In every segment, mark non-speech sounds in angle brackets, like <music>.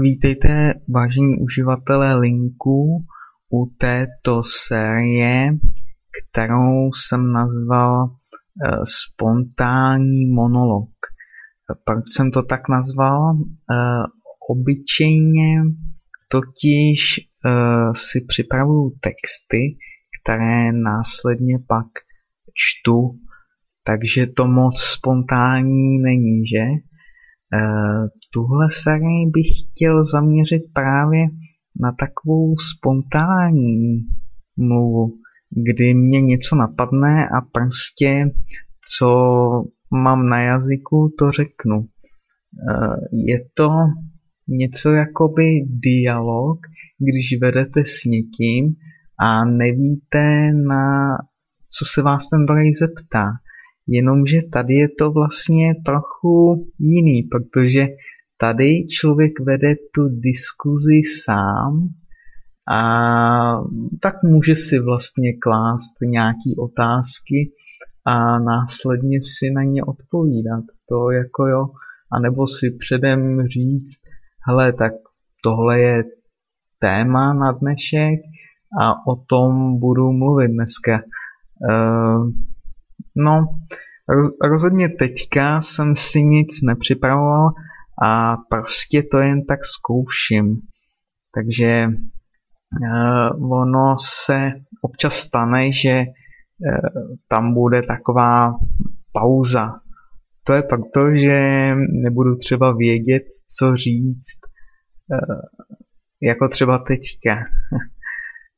Vítejte, vážení uživatelé linku, u této série, kterou jsem nazval uh, spontánní monolog. Proč jsem to tak nazval? Uh, obyčejně totiž uh, si připravuju texty, které následně pak čtu, takže to moc spontánní není, že? Eh, tuhle sérii bych chtěl zaměřit právě na takovou spontánní mluvu, kdy mě něco napadne a prostě co mám na jazyku, to řeknu. Eh, je to něco jakoby dialog, když vedete s někým a nevíte, na co se vás ten druhý zeptá. Jenomže tady je to vlastně trochu jiný, protože tady člověk vede tu diskuzi sám a tak může si vlastně klást nějaký otázky a následně si na ně odpovídat. To jako jo, anebo si předem říct, hele, tak tohle je téma na dnešek a o tom budu mluvit dneska. Uh, No, rozhodně teďka jsem si nic nepřipravoval a prostě to jen tak zkouším. Takže uh, ono se občas stane, že uh, tam bude taková pauza. To je proto, že nebudu třeba vědět, co říct, uh, jako třeba teďka.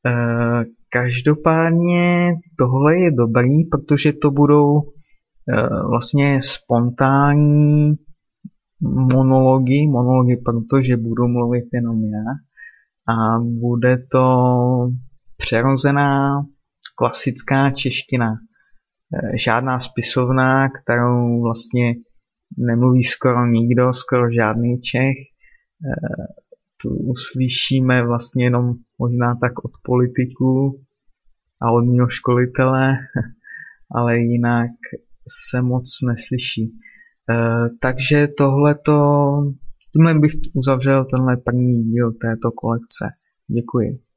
<laughs> Každopádně tohle je dobrý, protože to budou eh, vlastně spontánní monology, monology protože budu mluvit jenom já a bude to přerozená klasická čeština. Eh, žádná spisovná, kterou vlastně nemluví skoro nikdo, skoro žádný Čech. Eh, uslyšíme vlastně jenom možná tak od politiků a od mého školitele, <laughs> ale jinak se moc neslyší. E, takže tohleto, tímhle bych uzavřel tenhle první díl této kolekce. Děkuji.